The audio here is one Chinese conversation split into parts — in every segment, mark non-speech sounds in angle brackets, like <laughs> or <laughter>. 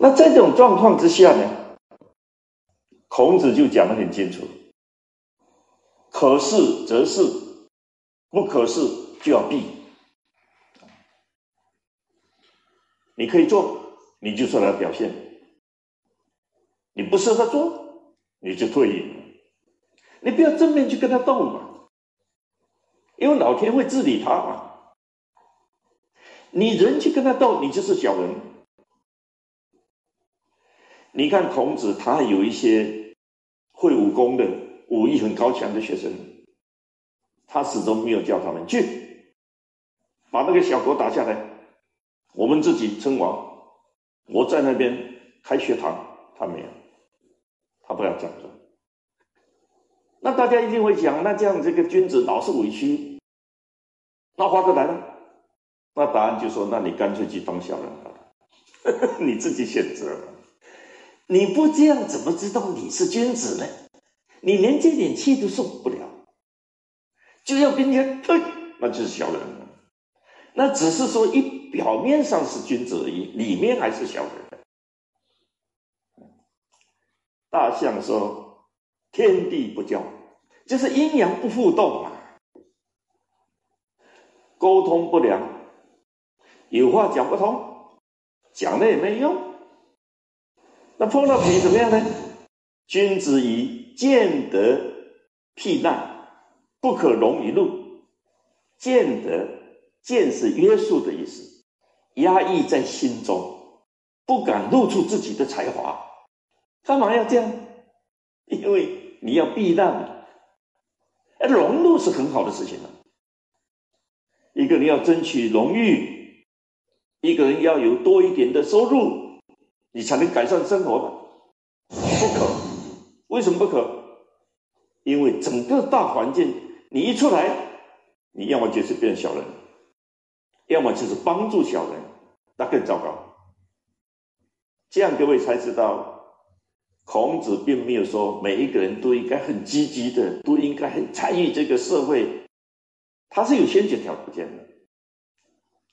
那这种状况之下呢，孔子就讲得很清楚：可是则是，不可是就要避。你可以做，你就出来表现；你不适合做，你就退隐。你不要正面去跟他斗嘛，因为老天会治理他嘛。你人去跟他斗，你就是小人。你看孔子，他有一些会武功的、武艺很高强的学生，他始终没有叫他们去把那个小国打下来，我们自己称王。我在那边开学堂，他没有，他不要讲的。那大家一定会讲，那这样这个君子老是委屈，那划得来了。那答案就说：那你干脆去当小人好了，<laughs> 你自己选择。你不这样怎么知道你是君子呢？你连这点气都受不了，就要跟人 <laughs> 家退，那就是小人。那只是说一表面上是君子而已，里面还是小人。大象说：“天地不交，就是阴阳不互动嘛，沟通不良。”有话讲不通，讲了也没用。那碰到皮怎么样呢？君子以见得避难，不可容于怒。见得见是约束的意思，压抑在心中，不敢露出自己的才华。干嘛要这样？因为你要避难。而，融入是很好的事情了。一个你要争取荣誉。一个人要有多一点的收入，你才能改善生活？不可，为什么不可？因为整个大环境，你一出来，你要么就是变小人，要么就是帮助小人，那更糟糕。这样各位才知道，孔子并没有说每一个人都应该很积极的，都应该很参与这个社会，他是有先决条件的。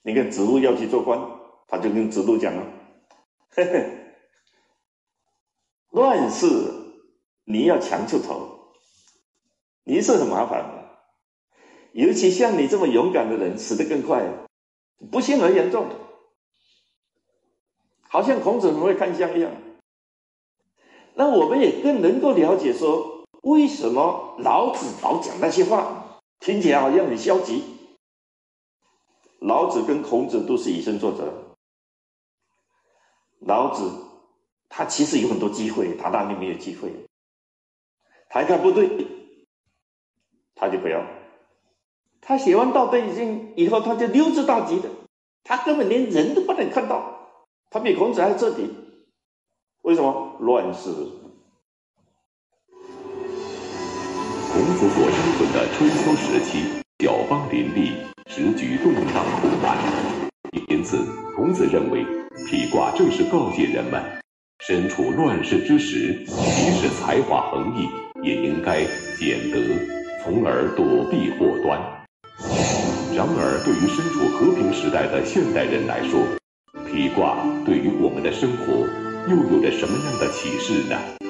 你看子路要去做官，他就跟子路讲了：“嘿嘿，乱世你要强出头，你是很麻烦的。尤其像你这么勇敢的人，死得更快，不幸而言重。好像孔子很会看相一样。那我们也更能够了解说，为什么老子老讲那些话，听起来好像很消极。”老子跟孔子都是以身作则。老子他其实有很多机会，他那里没有机会。他一看不对，他就不要。他写完《道德经》以后，他就溜之大吉的。他根本连人都不能看到，他比孔子还彻底。为什么？乱世。孔子所生存的春秋时期，小邦林立。时局动荡不安，因此孔子认为，披卦正是告诫人们，身处乱世之时，即使才华横溢，也应该俭德，从而躲避祸端。然而，对于身处和平时代的现代人来说，披卦对于我们的生活又有着什么样的启示呢？